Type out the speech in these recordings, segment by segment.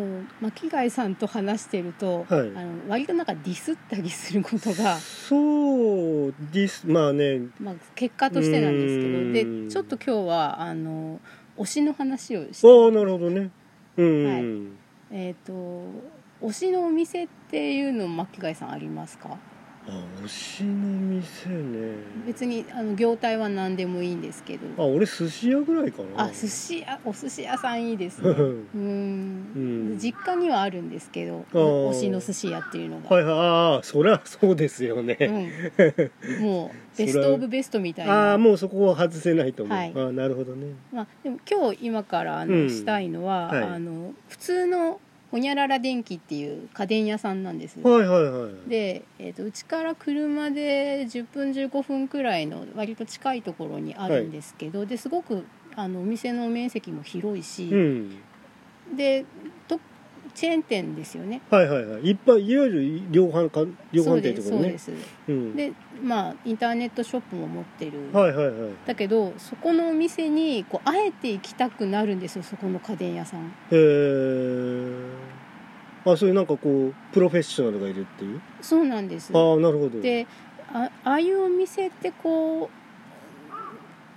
と巻貝さんと話してると、はい。あの割となんかディスったりすることが、そうです。まあね。まあ、結果としてなんですけうどん。でちょっと今日はあの推しの話をしああなるほどね。うん、はい。えっ、と推しのお店っていうの巻貝さんありますか？あ推しの店ね。別にあの業態は何でもいいんですけど。あ俺寿司屋ぐらいかな。あ寿司屋？お寿司屋さんいいですね。ううん。ん。実家にはあるんですけど推しの寿司屋っていうのが、はいはい。ああそりゃそうですよね、うん、もうベストオブベストみたいあなあもうそこは外せないと思う、はい。ああなるほどね。まあ、でも今日今からあの、うん。したいのは、はい。あの普通のほにゃらら電機っていう家電屋さんなんです、はいはいはいで、えー、とうちから車で10分15分くらいの割と近いところにあるんですけど、ですごくあのお店の面積も広いし、うん。でとチェーン店ですよね。はいはいはい。いっぱいいわゆる量販か量販店とね。そうですそうです。うん。でまあインターネットショップも持ってる、はいはいはい。だけどそこのお店にこうあえて行きたくなるんですよそこの家電屋さん。へえあそういうなんかこうプロフェッショナルがいるっていう？そうなんです。ああなるほど。であああいうお店ってこう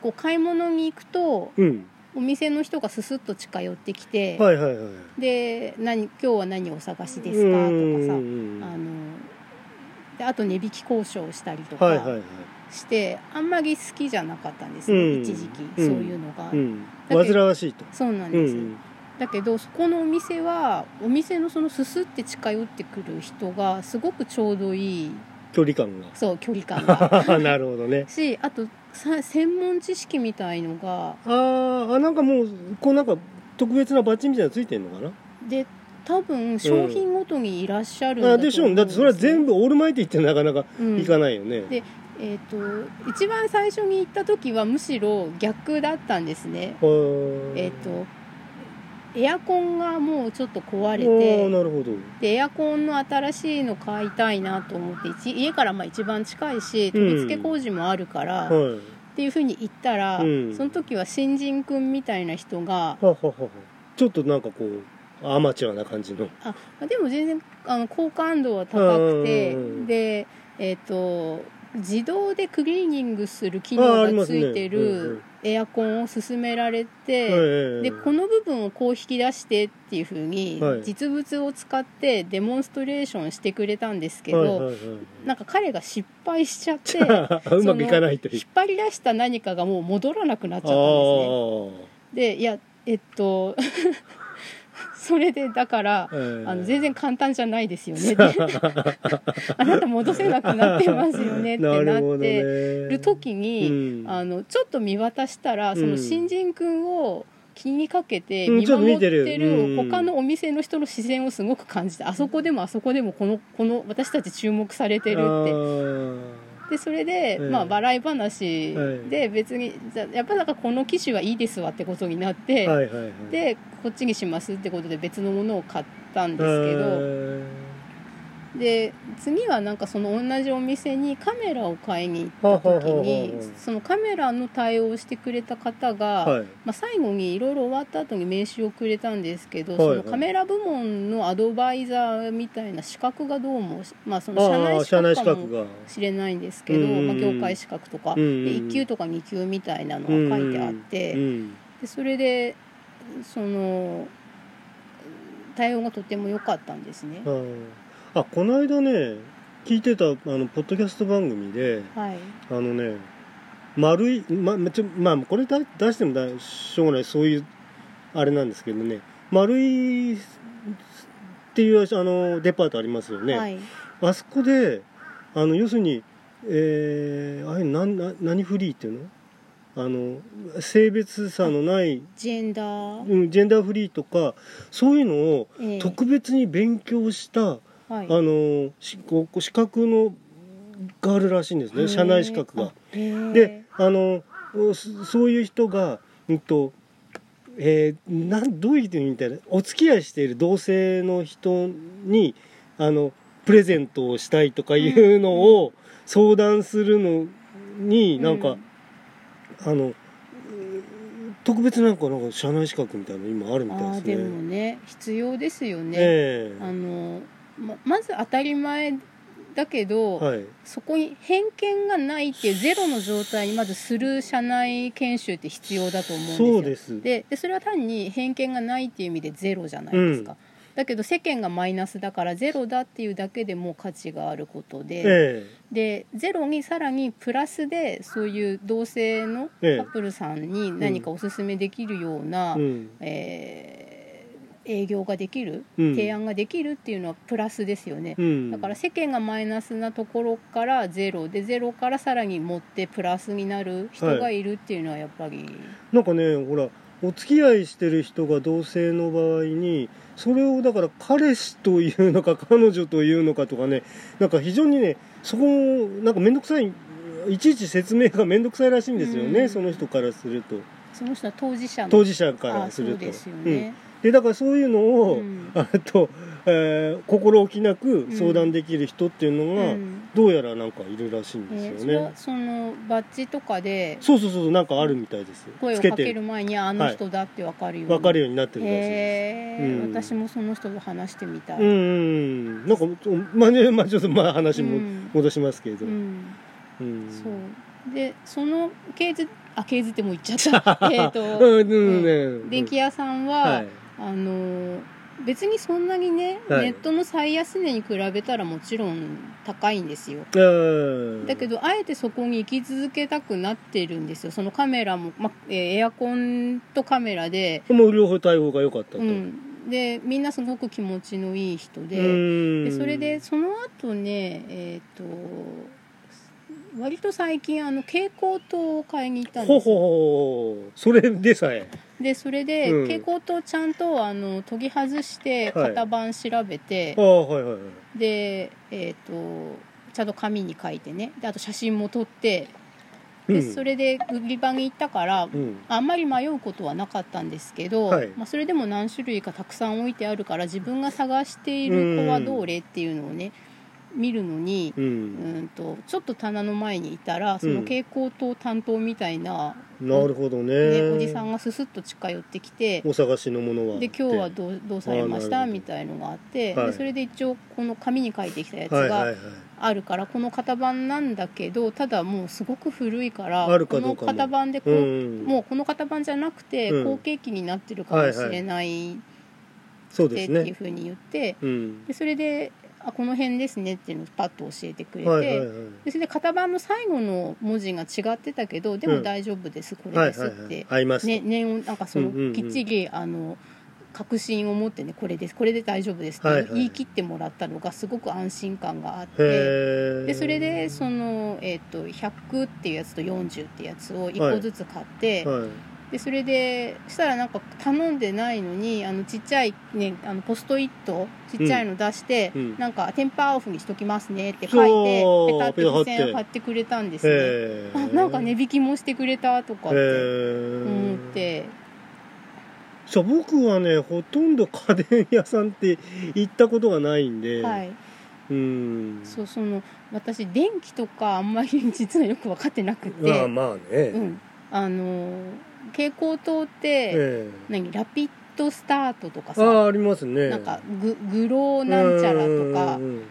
こう買い物に行くとうん。お店の人がススッと近寄ってきて、はいはいはいで何「今日は何お探しですか?」とかさあのであと値引き交渉したりとかはいはいはい。して、あんまり好きじゃなかったんですね、うん。一時期。うん。そういうのが、うん。煩わしいと。そうなんです、うんだけどそこのお店はお店のそのススって近寄ってくる人がすごくちょうどいい。距離感がそう距離感が。なるほどね。しあとさ専門知識みたいのが。あーあなんかもうこうなんか特別なバッジみたいなのついてんのかな？で多分商品ごとにいらっしゃるんだうんあでしょうだってそれは全部オールマイティってなかなかうん。いかないよね、でえー、と一番最初に行った時はむしろ逆だったんですね。えっ、とエアコンがもうちょっと壊れてなるほど。でエアコンの新しいの買いたいなと思って一家からまあ一番近いし取り付け工事もあるから、っはい。ていうふうに言ったら、うん。その時は新人くんみたいな人がはははは。ちょっとなんかこうアマチュアな感じの。あでも全然あの好感度は高くてうん。でえっ、と自動でクリーニングする機能がついてるエアコンを勧められて、ええでこの部分をこう引き出してっていうふうにはい。実物を使ってデモンストレーションしてくれたんですけど、なんか彼が失敗しちゃって うまくいかない引っ張り出した何かがもう戻らなくなっちゃあったんですね。あでいやえっと それでだからええ。あの全然簡単じゃないですよね。っ て あなた戻せなくなってますよねってなってる時に、うん。あのちょっと見渡したらその新人君を気にかけてうん見守ってる他のお店の人の視線をすごく感じてあそこでもあそこでもこのこの私たち注目されてるってでそれで、ええ。まあ笑い話はいで別にじゃやっぱなんかこの機種はいいですわってことになって、はいはいはい。でこっちにしますってことで別のものを買ったんですけど、えで次はなんかその同じお店にカメラを買いに行った時にそのカメラの対応をしてくれた方が、ーはい。まあ、最後にいろいろ終わった後に名刺をくれたんですけど、はいはい。そのカメラ部門のアドバイザーみたいな資格がどうも、まあ、その社あ内資格かもしれないんですけど、うんまあ、業界資格とか、で1級とか2級みたいなのが書いてあって、うんでそれでその対応がとても良かったんですね。うんあこの間ね聞いてたあのポッドキャスト番組ではい、あのね丸いままちょまあこれだ出してもだしょうがないそういうあれなんですけどね丸いっていうあのデパートありますよね、はい、あそこであの要するにえー、あれなんな何フリーっていうの？あの性別差のない、ジェンダー、うん、ジェンダーフリーとかそういうのをええ。特別に勉強した、はい、あの資格のがあるらしいんですね。社内資格が。でであのそそういう人が、うんとえーなんどういうふうに言ったらお付き合いしている同性の人にあのプレゼントをしたいとかいうのを相談するのになんか、あのう特別なんかなんか社内資格みたいなの今あるみたいですね。でもね必要ですよね、ええ。あのままず当たり前だけど、はい。そこに偏見がないっていうゼロの状態にまずする社内研修って必要だと思うんですよ。です。ででそれは単に偏見がないっていう意味でゼロじゃないですか、うん。だけど世間がマイナスだからゼロだっていうだけでもう価値があることで、えでゼロにさらにプラスでそういう同性のカえ。えップルさんに何かおすすめできるような、えうん。えー営業ができる、うん。提案ができるっていうのはプラスですよね、うん。だから世間がマイナスなところからゼロ。でゼロからさらに持ってプラスになる人がいるっていうのはやっぱり、なんかねほらお付き合いしてる人が同性の場合にそれをだから彼氏というのか彼女というのかとかねなんか非常にねそこなんか面倒くさいいちいち説明が面倒くさいらしいんですよね、うん。その人からすると。その人は当事者の。当事者かあらすると。そうですよね、でだからそういうのを、うん。あと、えー心置きなく相談できる人っていうのが、うん。どうやらなんかいるらしいんですよえーそそのバッジとかでそうそうそうなんかあるみたいです。声をかけるて前にああの人だって分かるように、分かるようになってるらしいです。へえ、うん。私もその人と話してみたい、うんなんかまあねまあちょっとまあ話もうん。戻しますけれど、うん。うん。そう。でそのケーズあケーズってもう言っちゃった。えっと、うんうんね電気屋さんは、はいあの別にそんなにね、はい。ネットの最安値に比べたらもちろん高いんですよ。うん。だけどあえてそこに行き続けたくなってるんですよ。そのカメラも、まえーエアコンとカメラで、もう両方対応が良かったと、うん、でみんなすごく気持ちのいい人で,、うん。でそれでその後ねえっ、と割と最近あの蛍光灯を買いに行ったんほですよ。ほほそれでさえでそれで、うん。蛍光灯ちゃんとあの研ぎ外してはい。型番調べてあ、あはいはいはい。でえっ、とちゃんと紙に書いてね。であと写真も撮ってで、うん。それで売り場に行ったから、うん。あんまり迷うことはなかったんですけど、はい。まあ、それでも何種類かたくさん置いてあるから自分が探している子はどれっていうのをね見るのに、ううんん、とちょっと棚の前にいたらその蛍光灯担当みたいな、なるほどね。ねおじさんがススッと近寄ってきてお探しのものはで今日はどうどうされました？みたいのがあって、はい。でそれで一応この紙に書いてきたやつがはいはいはい。あるからこの型番なんだけどただもうすごく古いからあるかこの型番でこう、うん。もうこの型番じゃなくてうん。後継機になってるかもしれないでってそうですねいうふうに言ってうんでそれであこの辺ですねっていうのをパッと教えてくれて、はいはいはい。でそれで型番の最後の文字が違ってたけどでも大丈夫です、これはいですってはいはい合いね、念をなんかその、うんうんうん。きっちりあの確信を持ってねこれですこれで大丈夫ですってはいはい。言い切ってもらったのがすごく安心感があって、へえでそれでその、えー、と100っていうやつと40っていうやつを1個ずつ買って、はいでそれでしたらなんか頼んでないのにあのちっちゃい、ね、あのポストイットちっちゃいの出して、うん。なんかテンパーオフにしときますねって書いてペタって付箋ペタ貼って。くれたんですね。あなんか値引きもしてくれたとかってへ思っえて。そう僕はねほとんど家電屋さんって行ったことがないんで、はい、うん。そうその私電気とかあんまり実はよく分かってなくて、まあまあね、うん、あの蛍光灯って、ええ。何？ラピッドスタートとかさああありますね。なんかググローなんちゃらとかうんうんうん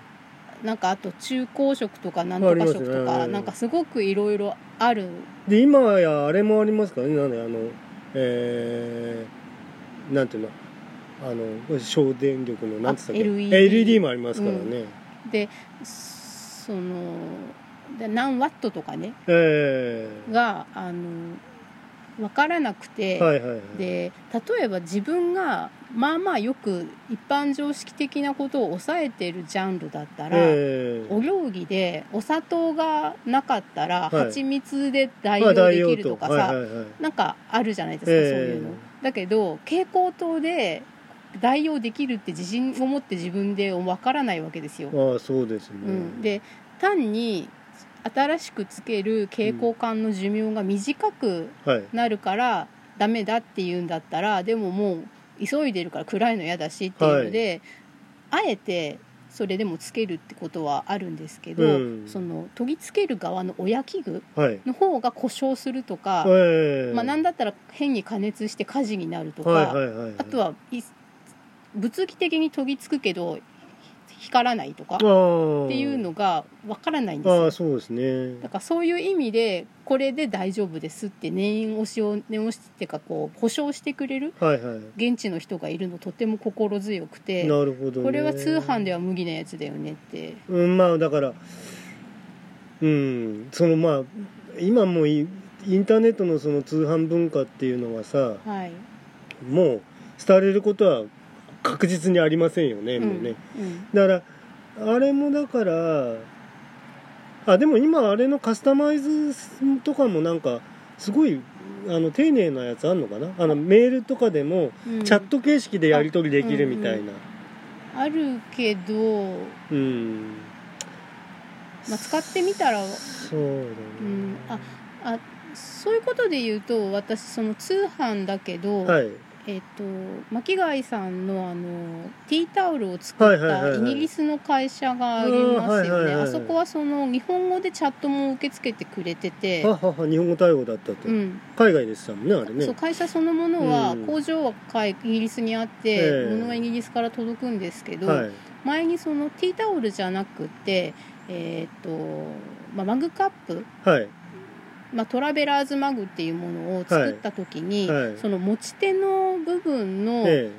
なんかあと中高色とかなんとか色とか、ね。なんかすごくいろいろある。で今やあれもありますからね？なんであのえー、なんていうの？あの省電力のなんて言ったっけ？あ LED LED もありますからね、でそので何ワットとかね？え。があの分からなくて、えはいはいはい。で例えば自分がまあまあよく一般常識的なことを抑えてるジャンルだったら、ええ。お料理でお砂糖がなかったら、はい。蜂蜜で代まあ用できるとかさ、代用はいはいはい。なんかあるじゃないですか、ええ。そういうの。だけど蛍光灯で代用できるって自信を持って自分でわからないわけですよ、ああそうですね、うん、で単に新しくつける蛍光管の寿命が短くはい。なるからダメだっていうんだったらでももう急いでるから暗いの嫌だしっていうので、あえてそれでもつけるってことはあるんですけど、うん。その研ぎつける側の親器具はい。の方が故障するとか、ええ。まあ、なんだったら変に加熱して火事になるとか、はいはいはいはい。あとはい物理的に研ぎつくけど光らないとかっていうのがわからないんですよ。ああそうですね。だからそういう意味でこれで大丈夫ですって念押しを念押しっていうかこう保証してくれるはいはい。現地の人がいるのとても心強くてなるほど、ね、これは通販では無理なやつだよねって。うんまあだからうんそのまあ今もうイインターネットのその通販文化っていうのはさはい、もう伝われることは確実にありませんよね、もうね。うん。だからあれもだからあでも今あれのカスタマイズとかもなんかすごいあの丁寧なやつあんのかな？あのメールとかでもうん。チャット形式でやり取りできるみたいな。あるけど、うん、まあ、使ってみたら、そうだね、うん、ああそういうことで言うと私その通販だけど、はいえっと巻貝さんのあのティータオルを作ったイギリスの会社がありますよね。あそこはその日本語でチャットも受け付けてくれてて、ははは日本語対応だったと、うん、海外でしたもんねあれね。そう会社そのものはうん。工場は海イギリスにあって、ええ。物はイギリスから届くんですけど、はい。前にそのティータオルじゃなくてえっ、と、まあ、マグカップはいまあ、トラベラーズマグっていうものを作った時に、はいはいその持ち手の部分のえ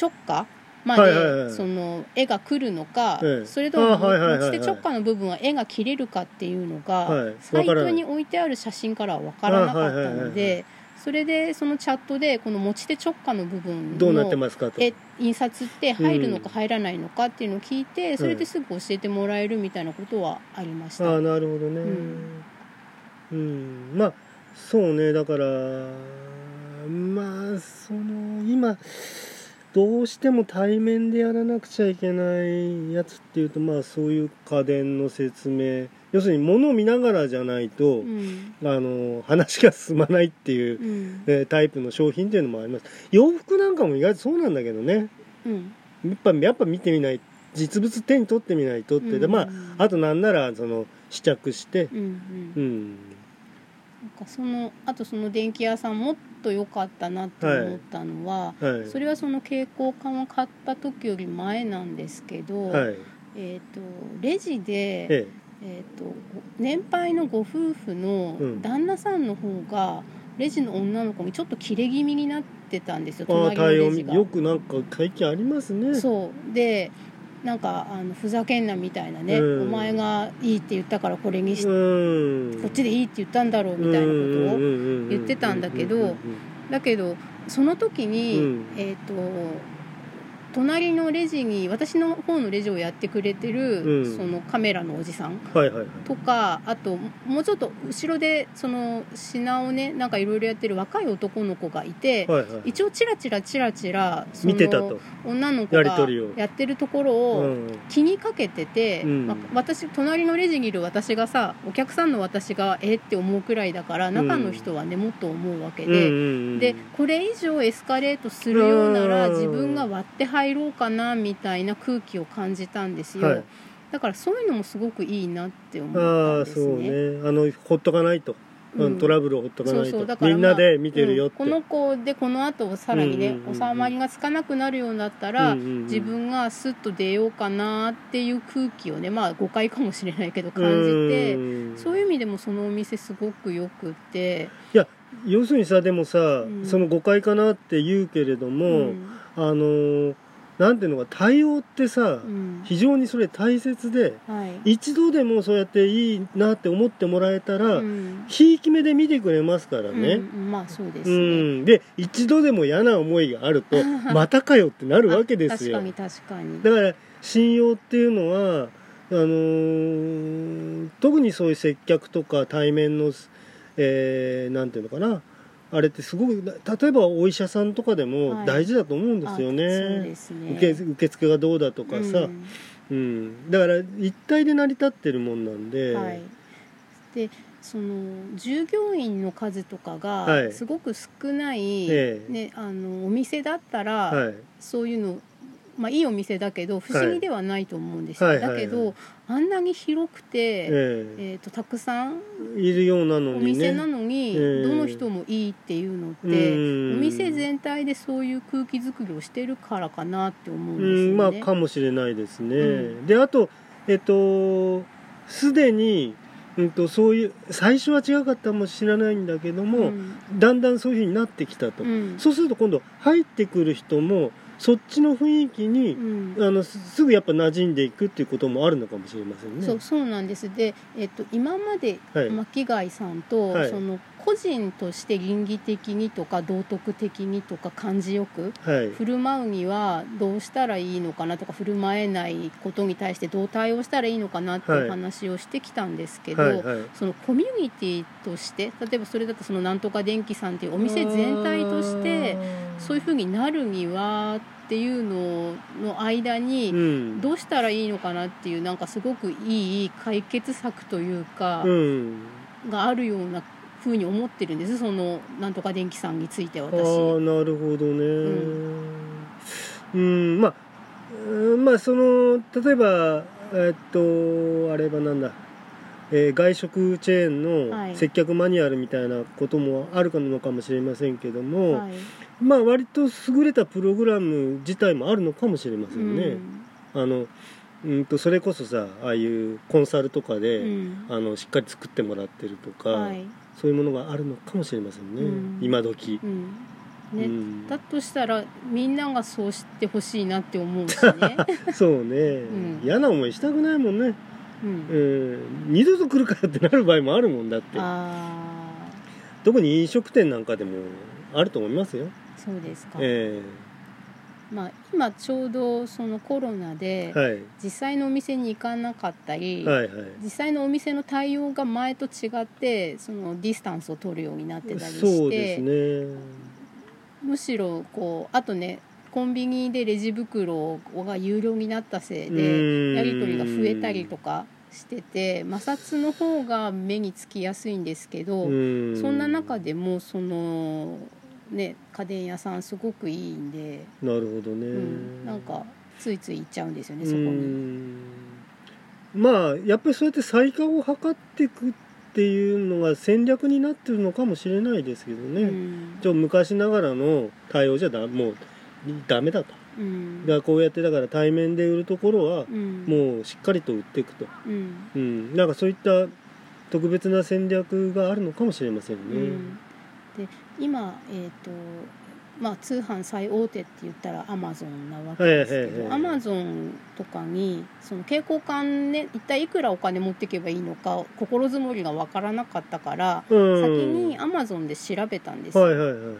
直下まで、その絵が来るのか、ええ。それとも持ち手直下の部分は絵が切れるかっていうのが、はい。サイトに置いてある写真からは分からなかったのでそれでそのチャットでこの持ち手直下の部分の印刷って入るのか入らないのかっていうのを聞いて、それですぐ教えてもらえるみたいなことはありました。ああなるほどね。うん、まあそうねだからまあその今どうしても対面でやらなくちゃいけないやつっていうとまあそういう家電の説明。要するに物を見ながらじゃないと、うん。あの話が進まないっていう、うん。えータイプの商品っていうのもあります。洋服なんかも意外とそうなんだけどね。うん。やっぱやっぱ見てみない実物手に取ってみないとって、でまああとなんならその試着して。うん。うんかそのあとその電気屋さんもっと良かったなって思ったのは、はい。それはその蛍光管を買った時より前なんですけど、はい。えー、とレジで、ええ。ー、と年配のご夫婦のうん。旦那さんの方がレジの女の子にちょっと切れ気味になってたんですよ隣のレジが。よくなんか最近ありますね。そう。でなんかあのふざけんなみたいなね、うん。お前がいいって言ったからこれにし、うん。こっちでいいって言ったんだろうみたいなことを言言ってたんだけどだけどその時に、うんえっ、と隣のレジに私の方のレジをやってくれてる、うん。そのカメラのおじさんとかあともうちょっと後ろでその品をねなんかいろいろやってる若い男の子がいて、はいはい一応チラチラチラチラその見てたと。女の子がやってるところうをん。気にかけてて、うん。まあ私隣のレジにいる私がさお客さんの私がえって思うくらいだから中の人はねもっと思うわけで。でこれ以上エスカレートするようならうん。自分が割って入ろうかなみたいな空気を感じたんですよ、はい。だからそういうのもすごくいいなって思ったああんですそうね。ねあのほっとかないと、うんトラブルをほっとかないと。みんなで見てるよって、うんこの子でこの後さらにね、うんうん収まりがつかなくなるようになったら、うんうんうん。自分がスッと出ようかなっていう空気をねまあ誤解かもしれないけど感じてうん。そういう意味でもそのお店すごくよくって、要するにさでもさ、ん。その誤解かなって言うけれども、うん。あのーなんていうのか対応ってさ、うん。非常にそれ大切ではい。一度でもそうやっていいなって思ってもらえたら、うん。ひいき目で見てくれますからね、うん。まあそうですうね、ん。で一度でも嫌な思いがあると またかよってなるわけですよ。あ確かに確かに。だから信用っていうのはあのー特にそういう接客とか対面の、えーなんていうのかなあれってすごく例えばお医者さんとかでもはい。大事だと思うんですよね,、あそうですね。受け受付がどうだとかさ、うん。うん。だから一体で成り立ってるもんなんで、はい、でその従業員の数とかはい。がすごく少ない、ええ。ね、あのお店だったら、はい。そういうのまあ、いいお店だけど不思議ではないと思うんですよ、はいはい。はいだけどあんなに広くて、ええ。ー、とたくさんえいるようなのおにね。店なのに、ええ。どの人もいいっていうのって、うん。お店全体でそういう空気作りをしてるからかなって思うんうですよね。んまあかもしれないですね、うん。であとえっとすでに、うん、とそういう最初は違かったかもしれないんだけども、うん。だんだんそういうふうになってきたと、うん。そうすると今度入ってくる人もそっちの雰囲気に、うん。あのすすぐやっぱ馴染んでいくっていうこともあるのかもしれませんね。そうそうなんです。で、えっと、今まではい。巻貝さんと、はい。その個人として倫理的にとか道徳的にとか感じよくはい。振る舞うにはどうしたらいいのかなとか振る舞えないことに対してどう対応したらいいのかなっていう話をしてきたんですけど、はいはい。そのコミュニティとして例えばそれだとそのなんとか電気さんっていうお店全体としてそういうふうになるにはっていうのの間うにん。どうしたらいいのかなっていうなんかすごくいい解決策というかうん。があるようなふうに思ってるんです。そのなんとか電気さんについてああ私。なるほどね。ん。うん、まあうんまあその例えばえっとあれはなんだ、えー外食チェーンはい。の接客マニュアルみたいなこともあるのかもしれませんけども、はい。まあ割と優れたプログラム自体もあるのかもしれませんね、あのうんとそれこそさああいうコンサルとかうで、ん。あのしっかり作ってもらってるとか、はい。そういうものがあるのかもしれませんね、うん。今時、うん。ね。うん。だとしたらみんながそうしてほしいなって思うしね、そうね、ん。嫌な思いしたくないもんね、うん。うん、二度と来るからってなる場合もあるもんだって。あ特に飲食店なんかでもあると思いますよ、あそうですか、えまあ、今ちょうどそのコロナで実際のお店に行かなかったり、はいはい。実際のお店の対応が前と違ってそのディスタンスを取るようになってたりしてそうですね。むしろこうあとねコンビニでレジ袋が有料になったせいうでやり取りが増えたりとかしてて摩擦の方が目につきやすいんですけど、うん。そんな中でもそのね家電屋さんすごくいいんで、なるほどね、うん、なんかついつい行っちゃうんですよねそこうに。んまあやっぱりそうやって再化を図っていくっていうのが戦略になってるのかもしれないですけどね、うん。ちょ昔ながらの対応じゃだもうダメだと。うん。だこうやってだから対面で売るところはうん。もうしっかりと売っていくと、うん。うん、なんかそういった特別な戦略があるのかもしれませんね、今、えーとまあ、通販最大手って言ったらアマゾンなわけですけどアマゾンとかにその蛍光管ね一体いくらお金持っていけばいいのか心づもりが分からなかったから、うん。先にアマゾンで調べたんですよ、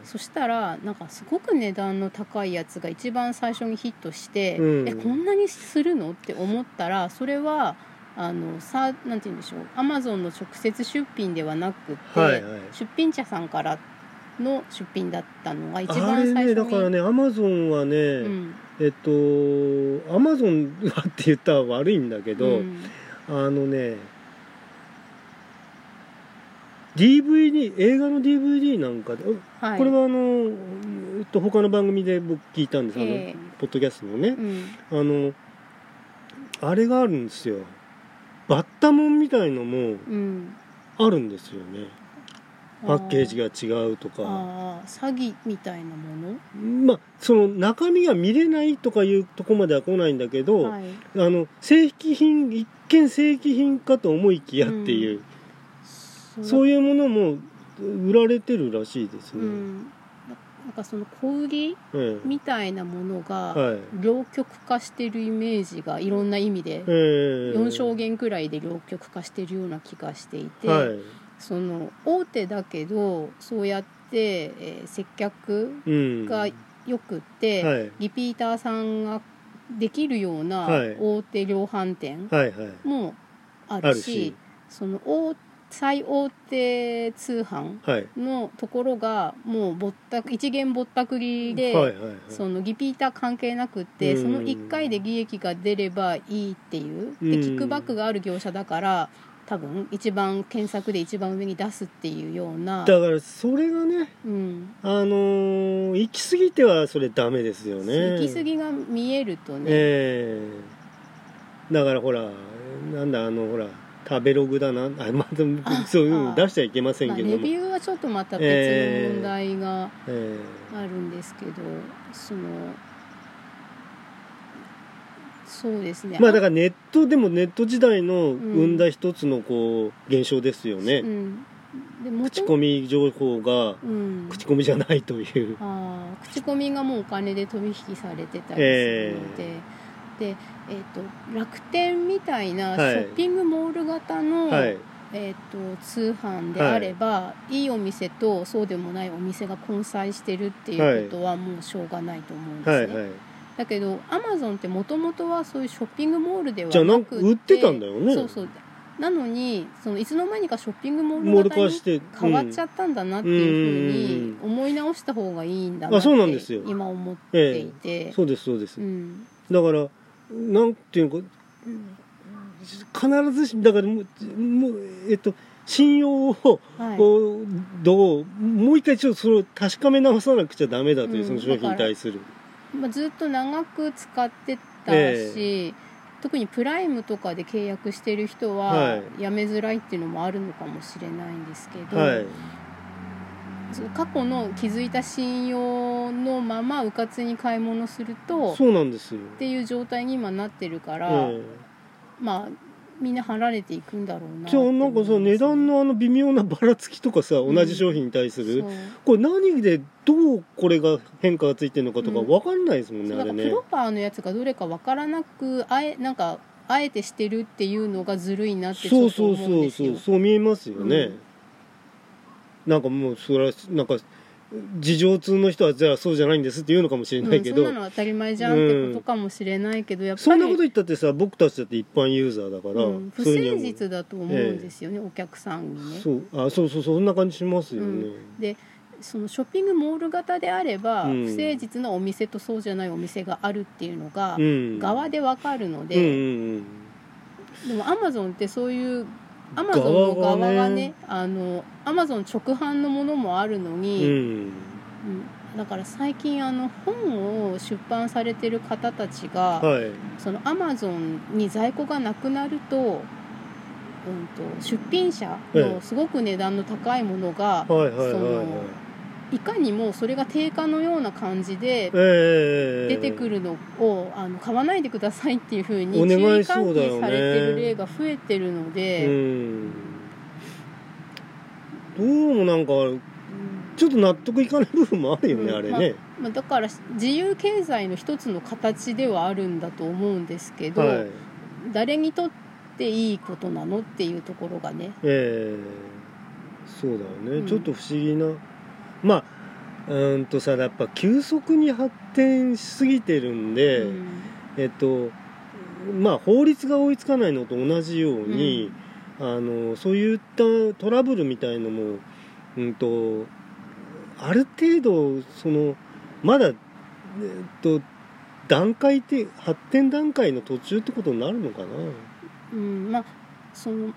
そしたらなんかすごく値段の高いやつが一番最初にヒットして、うん。えこんなにするの？って思ったらそれはあのさなんて言うんでしょう。アマゾンの直接出品ではなくて、はいはい。出品者さんからの出品だったのが一あれ番最初に。ねだからねアマゾンはね、うん。えっとアマゾンはって言ったら悪いんだけど、うん。あのね DVD 映画の DVD なんかで、はい、これはあの、えっと、他の番組で僕聞いたんです、あのええ。ポッドキャストのね。う、ん。あのあれがあるんですよ。バッタモンみたいのもうん。あるんですよねパッケージが違うとか。詐欺みたいなもまあその中身が見れないとかいうとこまでは来ないんだけど、のはい。あの正規品一見正規品かと思いきやっていう、そう。いういうものも売られてるらしいですね、うん、なんかその小売りええみたいなものがはい。両極化してるイメージがいろんな意味でええ。4証言くらいで両極化してるような気がしていて、はいその大手だけどそうやって、えー接客うん。がよくって、はい。リピーターさんができるようなはい。大手量販店もああるし,、その大最大手通販はい。のところがもうぼったく一元ぼったくりで、はいはいはい。そのリピーター関係なくって、うん。その1回で利益が出ればいいっていうでうん。キックバックがある業者だから多分一番検索で一番上に出すっていうような、だからそれがねうん、あのー行き過ぎてはそれダメですよね。行き過ぎが見えるとね、ええ。だからほらなんだあのほら食べログだな。あまたそういうの出しちゃいけませんまあ、けども、レビューはちょっとまた別の問題がえ。あるんですけど、そのそうですね。えまあだからネットでもネット時代のん。生んだ一つのこう現象ですよね、うん、でも口コミ情報がうん、口コミじゃないという。あー口コミがもうお金で取引されてたりするので、で、えー、と楽天みたいなシはい。ョッピングモール型の、はい。えー、と通販であれば、い、いお店とそうでもないお店が混在してるっていうことはもうしょうがないと思うんですね、はいはいだけどアマゾンってもともとはそういうショッピングモールではじゃあなんなくか売ってたんだよね。そうそう。なのにそのいつの間にかショッピングモールル型に変わっちゃったんだなっていうふうに思い直した方がいいんだなあって今思っていて、そうですそうです、うん。だからなんていうのか必ずしだからもうえっと信用をはい。どうもう一回ちょっとそれを確かめ直さなくちゃダメだという、うんその商品に対するまあ、ずっと長く使ってたし、え特にプライムとかで契約してる人ははい。やめづらいっていうのもあるのかもしれないんですけど、はい。過去の築いた信用のままうかつに買い物するとっそうなんですよ、ていう状態に今なってるから、えまあみんな離れていくんだろうなえじゃあなんかさ値段のあの微妙なばらつきとかさん。同じ商品に対する、そう。これ何でどうこれが変化がついてるのかとかうん。分かんないですもんね、そうだからプあれね。ロパーのやつがどれかわからなくあえなんかあえてしてるっていうのがずるいなってちょっとそうそう思うんそうですよそうそう見えますよね、うん。なんかもうそれはなんか事情通の人はじゃあそうじゃないんですって言うのかもしれないけど、うん、そんなの当たり前じゃんってことかもしれないけど、やっぱり。そんなこと言ったってさ僕たちだって一般ユーザーだから、うん不誠実だと思うんですよね、お客さんにね。そう。あそうそうそんな感じしますよね、でそのショッピングモール型であれば、うん。不誠実なお店とそうじゃないお店があるっていうのが、うん。側でわかるので、うんうんうん。でもアマゾンってそういうアマゾンの側側がねあのアマゾン直販のものもあるのに、うん。うん。だから最近あの本を出版されてる方たちが、はい。そのアマゾンに在庫がなくなると,、うん、と出品者えのすごく値段の高いものが、はいはいはいそはい。のいかにもそれが定価のような感じでええ出てくるのをあの買わないでくださいっていうふうに注意喚起されてる例が増えてるのうで、ん。どうもなんかうんちょっと納得いかない部分もあるよね、うんあれね、まあ、だから自由経済の一つの形ではあるんだと思うんですけど、はい。誰にとっていいことなのっていうところがね。ええ。そうだよね、うん。ちょっと不思議なまあうーんとさやっぱ急速に発展しすぎてるんで、うん。えっとまあ法律が追いつかないのと同じように、あのそういったトラブルみたいのも、うん、とある程度そのまだ、えっと、段階って発展段階の途中ってことになるのかな。うん、まあその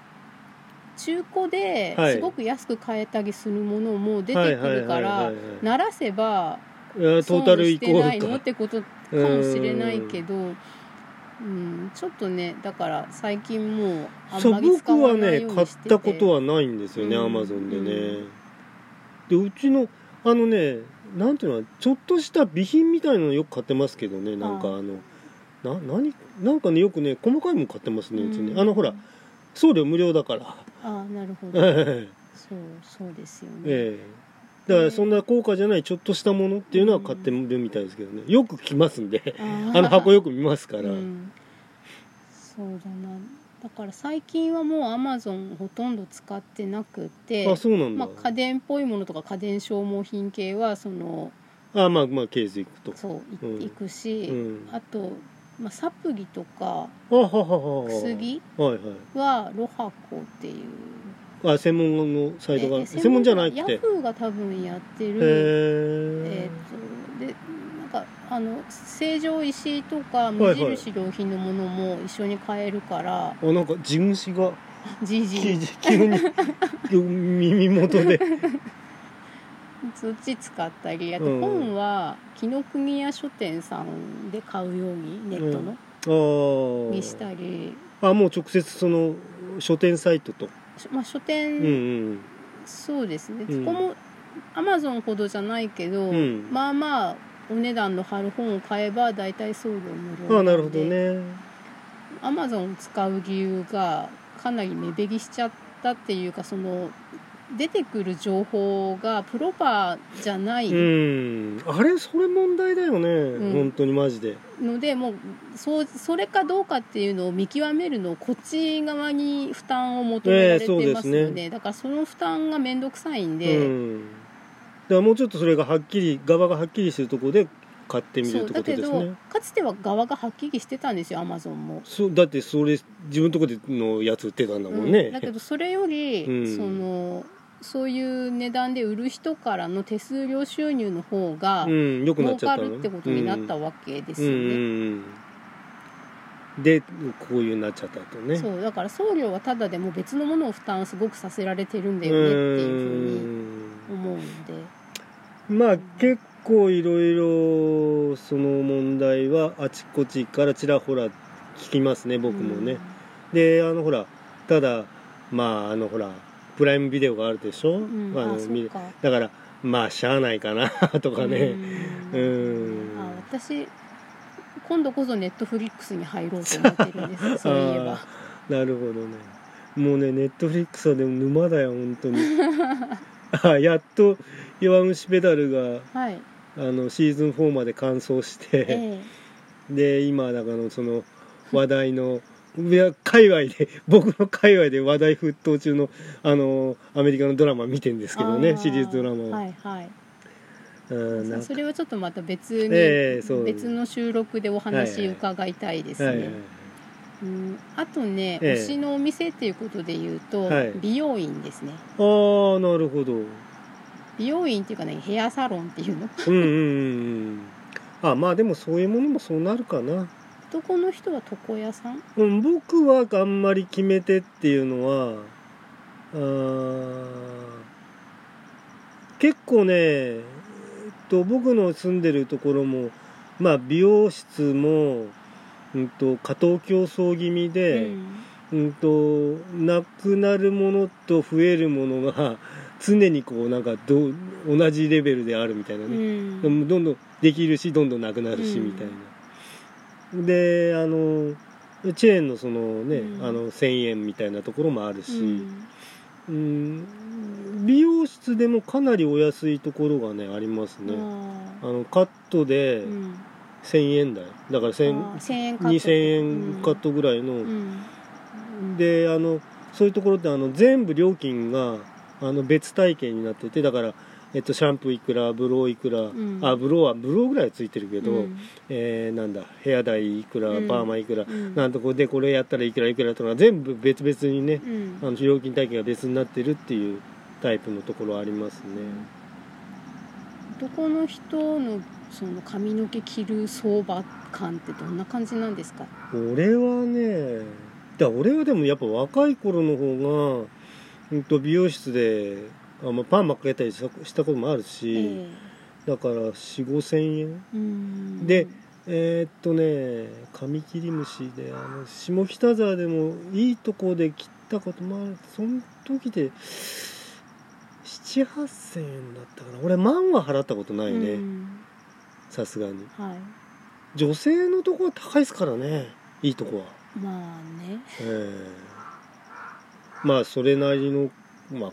中古ではい。すごく安く買えたりするものも出てくるから鳴らせばト損ータルないのってことかもしれないけど、うん、ちょっとねだから最近もうあんまり使僕はわないね買っようにしてて。たことはないんですよね、うんアマゾンでね、うん。でうちのあのねなんていうのちょっとした備品みたいなのよく買ってますけどねなんかああのな何なんかねよくね細かいもん買ってますねうちね、うん。あのほら送料無料だから。あなるほど。え そうそうですよね、えだからそんな高価じゃないちょっとしたものっていうのは買ってるみたいですけどね。よく来ますんで。あ あの箱よく見ますから、うん、そうだな。だから最近はもうアマゾンほとんど使ってなくてあそうなんだ、まあ、家電っぽいものとか家電消耗品系はそのあまあまあケースいくと。そうい,、うん。くし、うん。あと、まあ、サプリとか薬？はいはい。はロハコっていう。あ専門のサイトがえ専門じゃなくて？ヤフーが多分やってる。へえー、とでなんかあの成城石井とか無はいはい。印良品のものも一緒に買えるから、えあなんか地主が じいじい 急に耳元で そっち使ったりあとうん。本は紀ノ国屋書店さんで買うようにネットの、ああにしたり、あもう直接その書店サイトと。しまあ、書う店、んうん。そうですね、うん。そこもアマゾンほどじゃないけど、うん。まあまあお値段の張る本を買えば大体送料無料ああなるほどね。アマゾンを使う理由がかなり目減りしちゃったっていうかその出てくる情報がプロパーじゃないうん。あれそれ問題だよね、ん。本当にマジで。ので、もうそうそれかどうかっていうのを見極めるのをこっち側に負担を求められてますええよそうですね,、だからその負担が面倒くさいんうで、ん、だからもうちょっとそれがはっきり側がはっきりしてるところで買ってみるってそうだけどことですね。かつては側がはっきりしてたんですよアマゾンも。そうだってそれ自分のとこでのやつ売ってたんだもんね、うん。だけどそれより、うん。そのそういう値段で売る人からの手数料収入の方が儲かるってことになったわけですよね。うんうんうんでこういうになっちゃったとね。そうだから送料はただでも別のものを負担すごくさせられてるんだよねっていうふうに思うんで。まあ結構いろいろその問題はあちこちからちらほら聞きますね僕もね、であのほらただまああのほらプライムビデオがあるでしょ、うん、あのあだからまあしゃあないかなとかね。ううん。んあ私今度こそネットフリックスに入ろうと思ってるんですそういえば。なるほどね。もうねネットフリックスはでも沼だよ本当に。あやっと「弱虫ペダルが」はい。あのシーズン4まで完走して、え。で今だからその話題の界隈で 僕の界隈で話題沸騰中のあのアメリカのドラマ見てるんですえけどねシリーズドラマを、はいはい。うんそれはちょっとまた別に、ええそう。別の収録でお話伺いたいですね、はいはい。うん、あとね、ええ。推しのお店っていうことで言うと、はい。美容院ですね。ああなるほど。美容院っていうかねヘアサロンっていうの？うんうんうんうん。あまあでもそういうものもそうなるかな、男の人は床屋さん？うん、僕はあんまり決めてっていうのはあー結構ね、えっと、僕の住んでるところもまあ美容室も、うん、と過当競争気味で、うん。となくなるものと増えるものが 常にこうなんかどう同じレベルであるみたいなうね、ん。でもどんどんできるしどんどんなくなるしうんみたいな、であのチェーンのそのね、うん。あの1000円みたいなところもあるうし、ん。うん。美容室でもかなりお安いところがねありますね、ああのカットでーうん。1000円台。だからあー1000 1000円カット。2000円カットぐらいの、うん。であのそういうところってあの全部料金があの別体系になっててだから、えっと、シャンプーいくらブローいくら、ん。あブローはブローぐらいはついてるけど、うん。えーなんだヘア代いくらうん。パーマいくら、うん。なんとこでこれやったらいくらいくらとか全部別々にねうん。あの料金体系が別になってるっていうタイプのところありますね、男の人のその髪の毛切る相場感ってどんな感じなんですか？俺はねだ俺はでもやっぱ若い頃の方が、うん、と美容室であ、まあ、パーマかけたりしたこともあるし、えだから4 5 0 0 0円でえーっとねカミキリムシであの下北沢でもいいとこで切ったこともある。その時で78000円だったかな。俺万は払ったことないね。うん。さすがに。はい。女性のとこは高いですからね。いいとこは。まあね、ええ。まあそれなりのま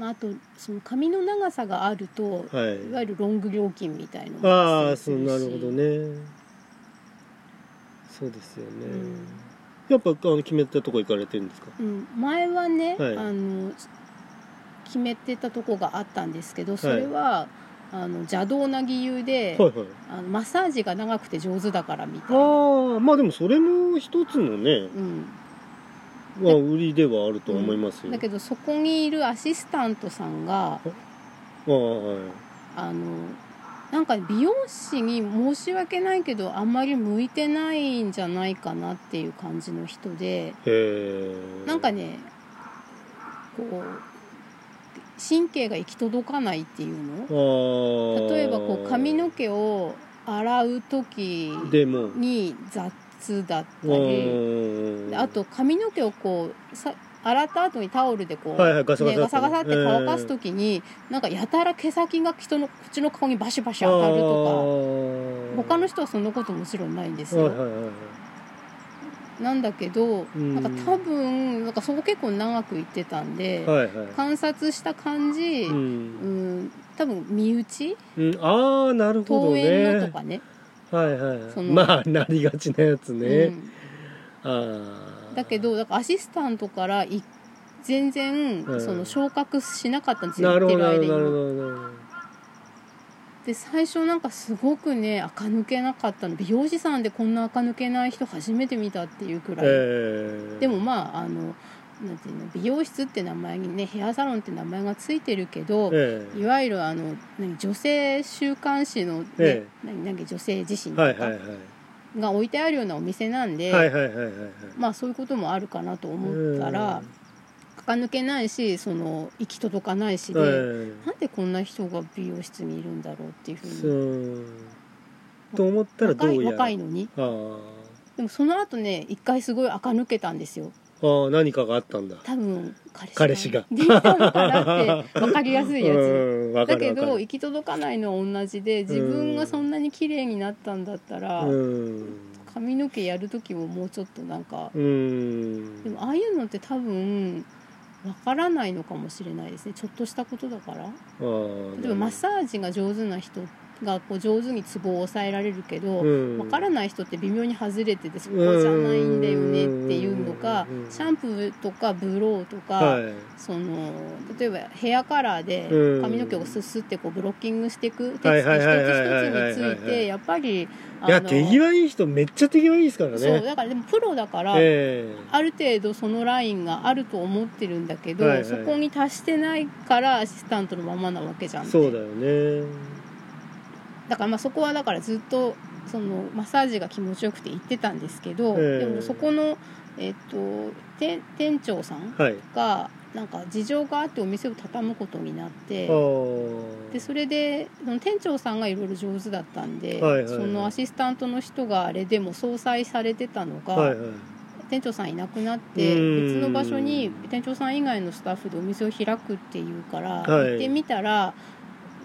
まあ、あとその髪の長さがあるとあはい。いわゆるロング料金みたいのもああそうなるほどね。そうですよね、うん。やっぱあの決めたとこ行かれてるんですか？うん、前はね、はい。あの決めてたとこがあったんですけどそれは、あの邪道な理由で、はいはい。あのマッサージが長くて上手だからみたいな、ああまあでもそれも一つのね、うん、まあ、売りではあると思いますよ、だけどそこにいるアシスタントさんがああはい。あのなんか美容師に申し訳ないけどあんまり向いてないんじゃないかなっていう感じの人でなんかねこう神経が行き届かないっていうの？例例えばこう髪の毛を洗う時に雑だったうりあと髪の毛をこうさ洗った後にタオルでこう、はいはいガサガサね。ガサガサって乾かす時に、なんかやたら毛先が人の口の顔にバシバシ当たるとか他の人はそんなこともちろんないんですよ、はいはいはいはい。なんだけど、ん。なんか多分なんかそこ結構長く行ってたんで、はいはい。観察した感じ、ううんん、多分身内？うん。ああなるほど登園のとねかねはいはいその。まあなりがちなやつね、うん。ああだけどだからアシスタントからい全然うんその昇格しなかったんですよ、ってる間に。るほどなるほどなるほど。で最初なんかすごくね垢抜けなかったの。美容師さんでこんな垢抜けない人初めて見たっていうくらい、えー。でもまああのなんていうの美容室って名前にねヘアサロンって名前がついてるけど、えいわゆるあの何女性週刊誌の、ねえ何何女性自身えとかはいはいはい。が置いてあるようなお店なんで、はいはいはいはいはい。まあそういうこともあるかなと思ったら垢抜けないしその行き届かないしで、うんなんでこんな人が美容室にいるんだろうっていうふそうに。んと思ったらどうやら。若いのに。あ。でもその後ね一回すごい垢抜けたんですよあああ何かがあったんだ。多分彼彼氏が。できたのかなって分かりやすいやつ。だけど行き届かないのは同じで自分がそんなに綺麗になったんだったら、うん。髪の毛やる時ももうちょっとなんかうん。でもああいうのって多分わからないのかもしれないですね。ちょっとしたことだから。あ例えばマッサージが上手な人がこう上手にツボを抑えられるけど、うん。わからない人って微妙に外れててそこじゃないんだよねっていうのがうん。シャンプーとかブローとか、はい。その例えばヘアカラーでうん。髪の毛をスッスってこうブロッキングしていく手つき一つ一つについてやっぱりあいや手際いい人めっちゃ手際いいですからね。そうだからでもプロだから、えある程度そのラインがあると思ってるんだけど、はいはい。そこに達してないからアシスタントのままなわけじゃんそうだよねだからまあそこはだからずっとそのマッサージが気持ちよくて行ってたんですけど、ええ。でもそこの、えっと店店長さんはい。がなんか事情があってお店を畳むことになってでそれでその店長さんがいろいろ上手だったんで、はいはいはい。そのアシスタントの人があれでも総裁されてたのが、はいはい。店長さんいなくなってうん。別の場所に店長さん以外のスタッフでお店を開くっていうから、はい。行ってみたら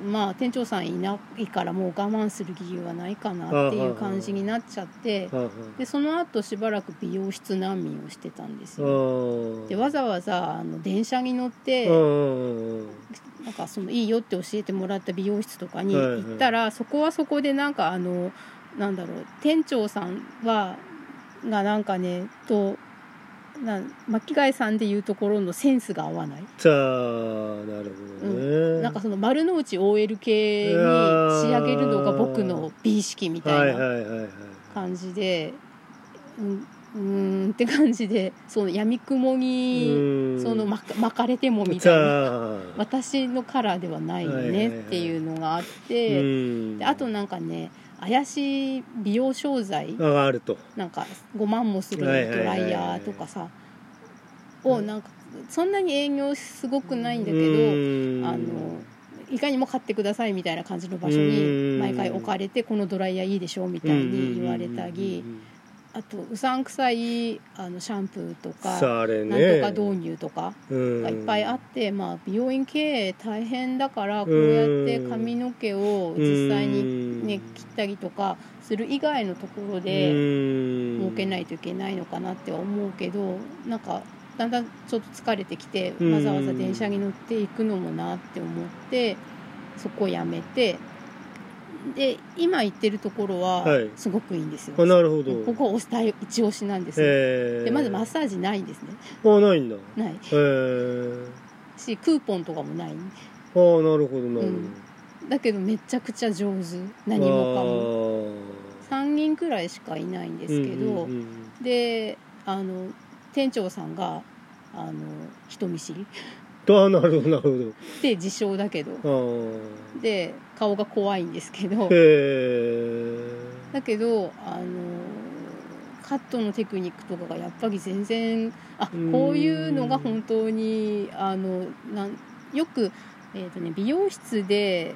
まあ店長さんいないからもう我慢する理由はないかなっていう感じになっちゃってでその後しばらく美容室難民をしてたんですあよ。あでわざわざあの電車に乗ってうんなんかそのいいよって教えてもらった美容室とかに行ったら、そこはそこでなんかあのなんだろう店長さんはがなんかねとなん巻貝さんでいうところのセンスが合わない、じゃあなるほどね、なんかその丸の内 OL 系に仕上げるのが僕の美意識みたいな感じで、うんうーんって感じでその闇雲にうん。その巻か巻かれてもみじたいな。私のカラーではないよねっていうのがあって、うん。であとなんかね怪しい美容商材ああると。なんか5万もするドライヤーとかさをなんかそんなに営業すごくないんだけどうん。あのいかにも買ってくださいみたいな感じの場所うん。に毎回置かれてこのドライヤーいいでしょみたいに言われたりあとうさんくさいあのシャンプーとかさああれなんねとか導入とかうん。がいっぱいあって、まあ、美容院経営大変だからこうやって髪の毛を実際に、ね、切ったりとかする以外のところで儲けないいといけないのかなっては思うけどなんかだんだんちょっと疲れてきてうん。わざわざ電車に乗っていくのもなって思ってそこをやめてで今行ってるところははい。すごくいいんですよ。あなるほど。ここ押したい一押しなんですよ。えでまずマッサージないんですね。あないんだ。ない。えー、しクーポンとかもない。ああなるほどなるほど、だけどめちゃくちゃ上手。何もかも。3人くらいしかいないんですけど、うんうんうん。であの店長さんがあの人見知りああなるほどなるほど。で自称だけど。あで顔が怖いんですけど。だけどあのカットのテクニックとかがやっぱり全然あうん。こういうのが本当にあのなんよく、えーとね、美容室で、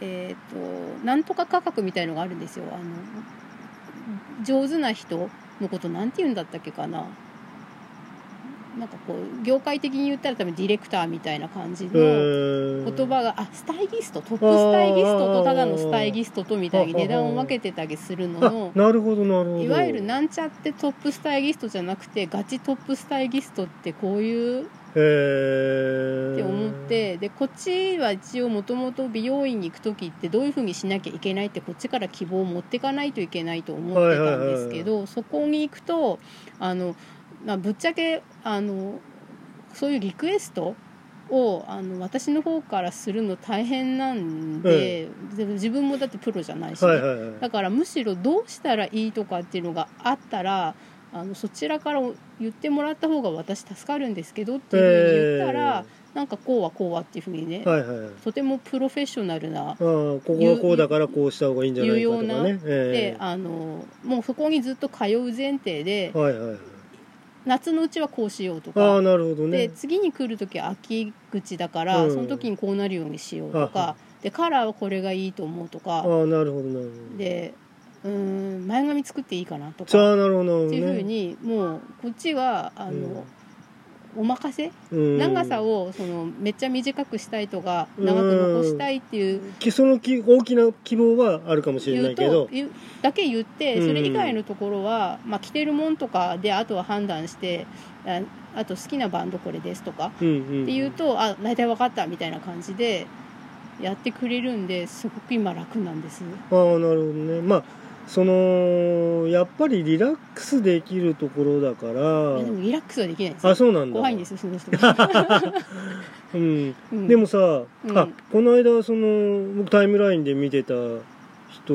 えー、となんとか価格みたいのがあるんですよ。あの上手な人のことなんて言うんだったっけかななんかこう業界的に言ったら多分ディレクターみたいな感じの言言葉があスタイリストトップスタイリストとただのスタイリストとみたいに値段を分けてたりするののあなるほどなるほど。いわゆるなんちゃってトップスタイリストじゃなくてガチトップスタイリストってこういうって思ってでこっちは一応もともと美容院に行く時ってどういうふうにしなきゃいけないってこっちから希望を持っていかないといけないと思ってたんですけど、そこに行くとあの、まあ、ぶっちゃけあのそういうリクエストをあの私の方からするの大変なんで,、で自分もだってプロじゃないしね、はいはいはい。だからむしろどうしたらいいとかっていうのがあったらあのそちらから言ってもらった方が私助かるんですけどっていうふうに言ったら、なんかこうはこうはっていうふうにね、はいはいはい。とてもプロフェッショナルなここがこうだからこうした方がいいんじゃないかとか有用なねでえあのもうそこにずっと通う前提でえはいはい夏のうちはこうしようとああか。なるほどね。で次に来る時は秋口だから、うん。その時にこうなるようにしようとか。でカラーはこれがいいと思うとか。ああなるほどなるほど。でうーん前髪作っていいかなとか。あなるほどなるほどっていうふうねにもうこっちはあの、お任せ？うん。長さをそのめっちゃ短くしたいとか長く残したいっていう。きそのき大きな希望はあるかもしれな言いうけど。と言うだけ言ってうん。それ以外のところは、まあ、着てるもんとかであとは判断してああと好きなバンドこれですとかうんうんっていうとあ大体分かったみたいな感じでやってくれるんですごく今楽なんです。ああなるほどね。まあそのやっぱりリラックスできるところだかいやらでもリラックスはできないんですよ。あそうなんだ。怖いんですよその人。が、うん。うん。でもさ、うん。あこの間その僕タイムラインで見てた人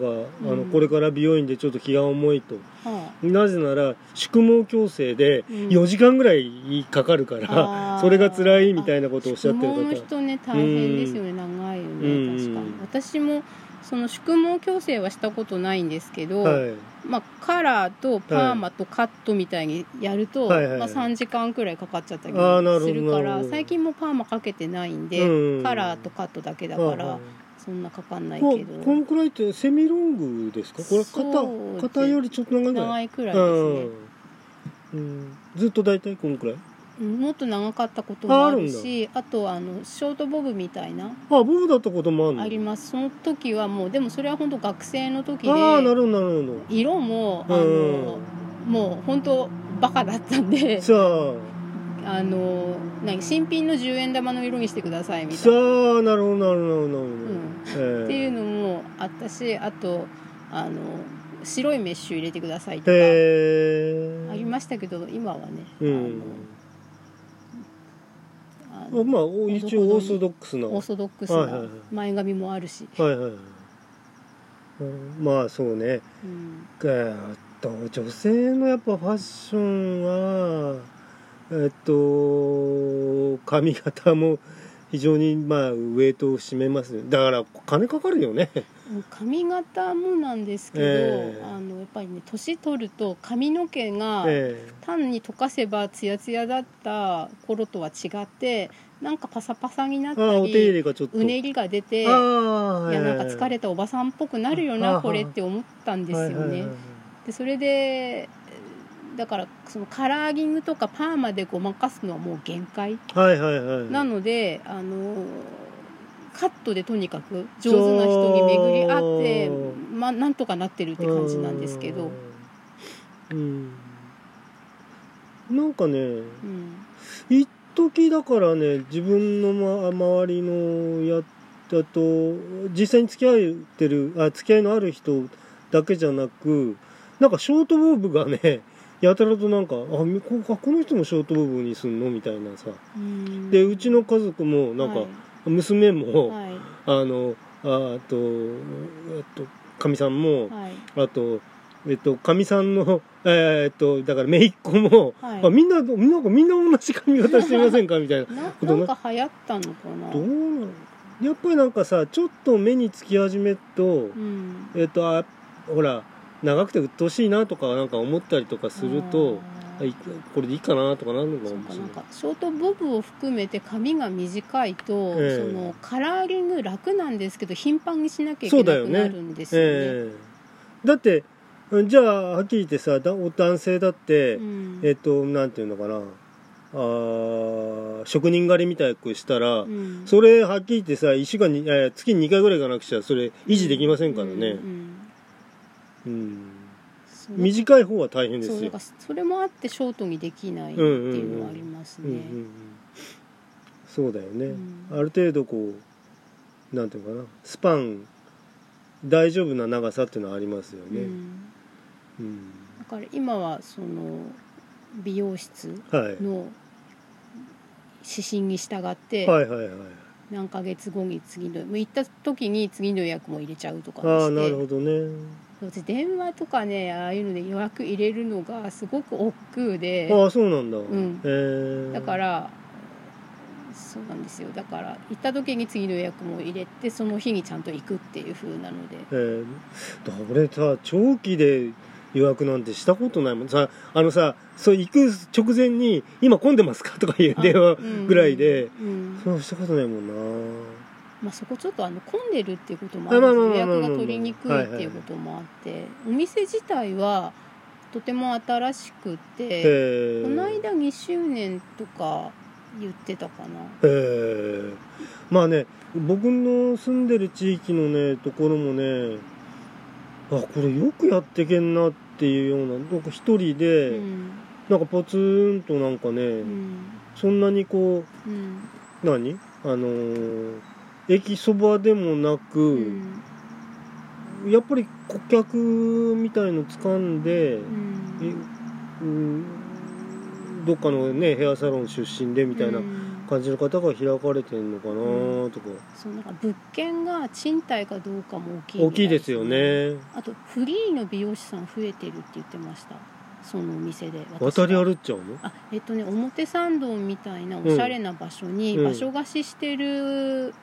が、あのうんこれから美容院でちょっと気が重いと。はなぜなら宿毛矯正でうん。4時間ぐらいかかるから、それが辛いみたいなことをおっしゃってる宿毛の方人ね大変ですよね長いよねうん確かに。私もその宿毛矯正はしたことないんですけど、はい。まあ、カラーとパーマとカットみたいにやると、はいはいまあ、3時間くらいかかっちゃったりするから最近もパーマかけてないんで、うん。カラーとカットだけだから、そんなかかんないこけど。このくらいってセミロングですか？これ肩肩よりちょっと長いぐらい？長いくらいですね、うん。うん。ずっと大体このくらい？うんもっと長かったこともあるしあとあのショートボブみたいな。あボブだったこともあるの？あります。その時はもうでもそれは本当学生の時でああなるほどなるほど。色もあうのもう本当バカだったんでさあ。あの何新品の10円玉の色にしてくださいみたさいな、あなるほどなるほどなるほど、うん、ええ。っていうのもあったしあとあの白いメッシュ入れてくださいとかありましたけど今はね、うんまあお一応オーソドックスな。オーソドックスない前髪もあるし、はいはいはい。うんまあそうね。うん。えーっと女性のやっぱファッションはえっと髪型も非常にまあウエイトを占めますね。だから金かかるよね髪型もなんですけど、ええ。あのやっぱりね年取ると髪の毛がえ単に溶かせばツヤツヤだった頃とは違ってなんかパサパサになったりうねりが出ていやなんか疲れたおばさんっぽくなるよあなあこれって思ったんですよね。でそれでだからそのカラーギングとかパーマでごまかすのはもう限界なのであのカットでとにかく上手な人に巡り合ってまあなんとかなってるって感じなんですけど、うん。なんかねうん、一時だからね自分の、ま、周りのやだと実際に付き合ってるあ付き合いのある人だけじゃなくなんかショートボブがね やたらとなんかあみこあこの人もショートボブにすんの？みたいなさ。うん。でうちの家族もなんか、はい娘も、はい。あのああとえっとかみさんも、はい。あとえっとかみさんの えーっとだから姪っ子も、はい。あみんなみんなみんな同じ髪型してみませんか？みたいな。なことなんか流行ったのかな？どうなの？やっぱりなんかさちょっと目につき始めると、うん。えっとあほら長くて鬱陶しいなとかなんか思ったりとかするとこれでいいかなとかなるのかもしれない。かなんかショートボブを含めて髪が短いと、ええ。そのカラーリング楽なんですけど頻繁にしなきゃいけなくなるんですよね。ええ。だってじゃあはっきり言ってさだ男性だって、うん。えっとなんていうのかな。あー職人狩りみたいくしたら、うん。それはっきり言ってさ1週間に、えー月に2回ぐらい行かなくちゃそれ維持できませんからね、うん。うん短い方は大変ですよ。それもあってショートにできないっていうのはありますね。うんうんうん。そうだよね、うん。ある程度こうなんていうのかな。スパン大丈夫な長さっていうのはありますよね、うん。うん。だから今はその美容室はい、の指針に従ってはいはいはい。何ヶ月後に次のもう行った時に次の予約も入れちゃうとかああして。なるほどね私電話とかねああいうので予約入れるのがすごく億劫で。ああそうなんだ、ん。え。ーだからそうなんですよ。だから行った時に次の予約も入れてその日にちゃんと行くっていう風なので。え。ー、だ俺さ長期で予約なんてしたことないもん。さあのさそう行く直前に「今混んでますか?」とかいう電話ぐらいで、うん。うんそうしたことないもんなまあ、そこちょっとあの混んでるっていうこともあるあまあまあ予約が取りにくいっていうこともあってお店自体はとても新しくてえー、この間2周年とか言ってたかな。えー、まあね僕の住んでる地域のねところもねあこれよくやってけんなっていうようななんか一人で、うん。なんかポツンとなんかね、うん。そんなにこうん。う何？あのー駅そばでもなく、うん。やっぱり顧客みたいの掴んで、うん。うん、どっかのねヘアサロン出身でみたいなうん。感じの方が開かれてんのかなとか、そうなんか物件が賃貸かどうかも大きいみた大きいですよね。あとフリーの美容師さん増えてるって言ってました。そのお店で渡り歩っちゃうの？あえっとね表参道みたいなおしゃれな場所にうん。場所貸ししてる、うん、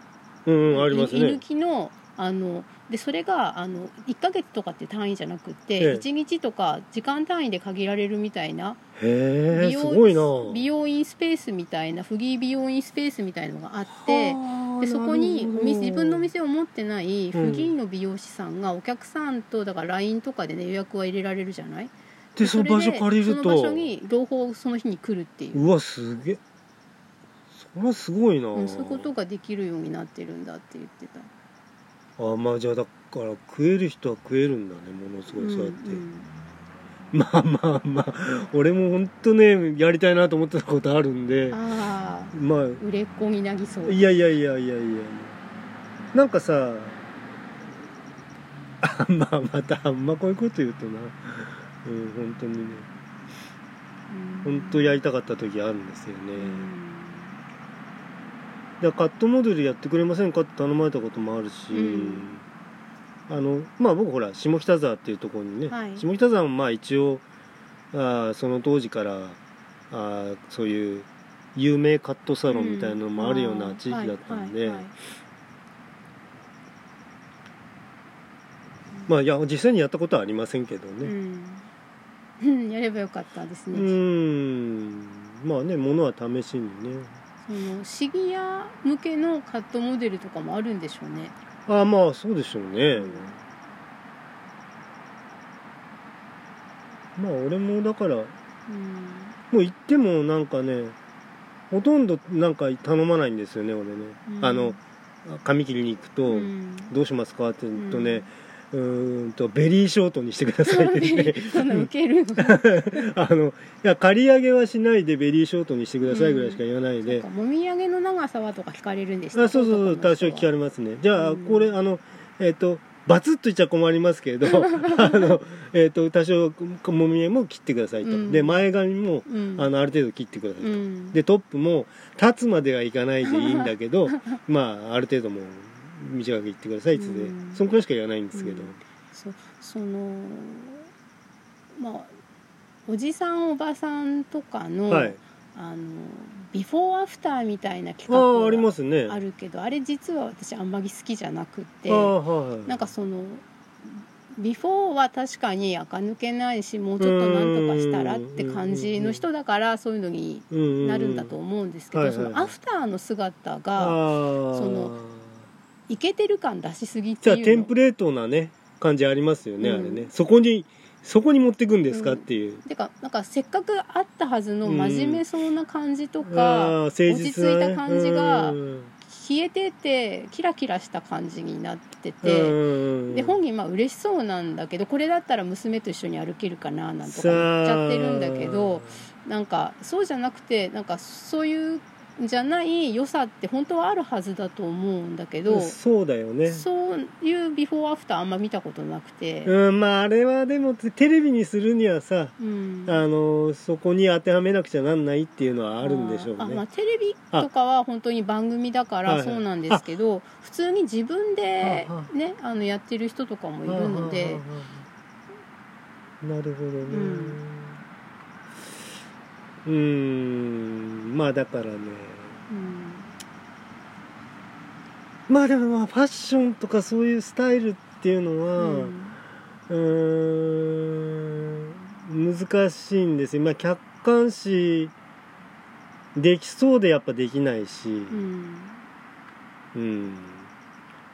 うん、ありますね。きのあのでそれがあの1ヶ月とかって単位じゃなくて、ええ。1日とか時間単位で限られるみたいな美容すごいな。美容院スペースみたいなフリー美容院スペースみたいなのがあってでそこにお店自分のお店を持ってないフリーの美容師さんがお客さんとだから LINE とかでね予約は入れられるじゃない？でその場所借りるそれでその場所とに朗報その日に来るっていう。うわすげえ。それはすごいな、うん、そういうことができるようになってるんだって言ってた。あまあじゃあだから食える人は食えるんだねものすごいそうやって、んん。まあまあまあ俺も本当ねやりたいなと思ってたことあるんで。ああまあ売れっ子になぎそう。いやいやいやいやいやなんかさあ まあまたあんまこういうこと言うとな。うん本当にね。うん。本当やりたかった時あるんですよね、うんでカットモデルやってくれませんかって頼まれたこともあるし、うん。あのまあ僕ほら下北沢っていうところにね、はい。下北沢もまあ一応あーその当時からあーそういう有名カットサロンみたいなのもあるような地域だったんで、まあいや実際にやったことはありませんけどね。うん。うん。やればよかったですうね、ん。まあねものは試しにねそのシギア向けのカットモデルとかもあるんでしょうね、ああまあそうでしょうね、まあ俺もだからうん。もう行ってもなんかねほとんどなんか頼まないんですよね俺ね、うん。あの髪切りに行くと、うん。どうしますかって言うとね、うーんとベリーショートにしてくださいって言ってその受ける。の あのいや刈り上げはしないでベリーショートにしてくださいぐらいしか言わないで、もみあげの長さはとか聞かれるんですあそうそうそう多少聞かれるますね。じゃあ、うん。これあのえっ、とバツッと言っちゃ困りますけれど あの、えっと多少もみあげも切ってくださいと、うん。で前髪もうん。あのある程度切ってくださいと、うん。でトップも立つまではいかないでいいんだけど まあある程度もう短く言ってくださいっつって、うん。そんくらいしか言わないんですけど、そそのまあおじさんおばさんとかの、はい。あのビフォーアフターみたいな企あああり画がますね。あるけどあれ実は私あんまり好きじゃなくってはいなんかそのビフォーは確かに垢抜けないしもうちょっとなんとかしたらって感じの人だからそういうのになるんだと思うんですけど、そのアフターの姿あがー。そのイケてる感出しすぎっじゃあていうの。テンプレートなね感じありますよね、うん。あれね。そこにそこに持ってくんですかうんっていう、てかなんかせっかくあったはずの真面目そうな感じとあか、ー誠実なね落ち着いた感じがうん。消えててキラキラした感じになってうて、んで本人まあ嬉しそうなんだけどこれだったら娘と一緒に歩けるかななんとか言っちゃってるんだけどなんかそうじゃなくてなんかそういうんじゃない良さって本当はあるはずだと思うんだけど、そうだよね。そういうビフォーアフターあんま見たことなくて、うんまああれはでもテレビにするにはさうん。あのそこに当てはめなくちゃなんないっていうのはあるんでしょうあまあ、ねテレビとかは本当に番組だからそうなんですけど、普通に自分でねあのやってる人とかもいるので、なるほどね。うん。うん。まあだからねうん。まあでもまあファッションとかそういうスタイルっていうのうは、んうーん難しいんですよ、まあ、客観視できそうでやっぱできないし、うん。うん、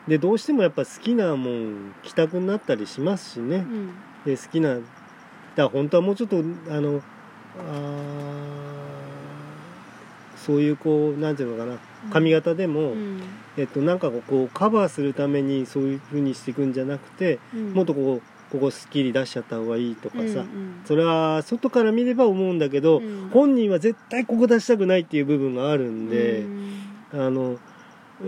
でどうしてもやっぱ好きなもん着たくなったりしますしね、うん。で好きなだから本当はもうちょっとあのあーそういうこうなんていうのかな。髪型でも、うん。えっと、なんかこうカバーするためにそういう風にしていくんじゃなくて、うん。もっとこうここすっきり出しちゃった方がいいとかさ、うんうんそれは外から見れば思うんだけど、うん。本人は絶対ここ出したくないっていう部分があるんで、うん。あの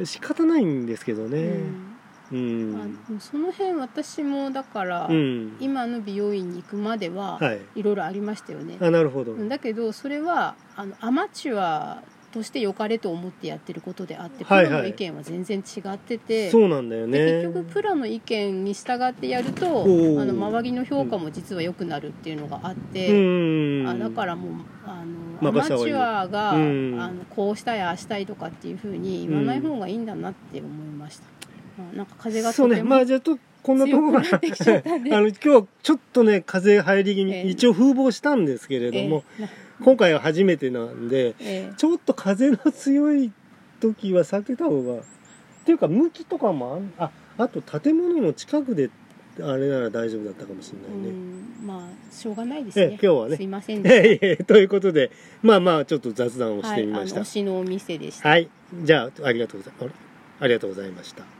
仕方ないんですけどうねんうん、まあその辺私もだから、うん。今の美容院に行くまでは、はい。いろいろありましたよね。あなるほど、だけどそれはあのアマチュアとして良かれと思ってやってることであってプはいはい。ロの意見は全然違ってて、そうなんだよね。で結局プロの意見に従ってやるとあの周りの評価も実は良くなるっていうのがあっうて、ん。あだからもうあのアマチュアが、うん。あのこうしたいああしたいとかっていうふうに言わない方がいいんだなって思いました、あなんか風がそうね。まあじゃあとこんなところ。あの今日はちょっとね風入り気味、ええ。一応風防したんですけれども、えーな今回は初めてなんでえーちょっと風の強い時は避けた方がっていうか向きとかもあんああと建物の近くであれなら大丈夫だったかもしれうないね。ん。まあしょうがないですえね今日はね。すいませんでした。ええええということでまあまあちょっと雑談をしてみました。はい、あののお店でした。はい、じゃあありがとうございありがとうございました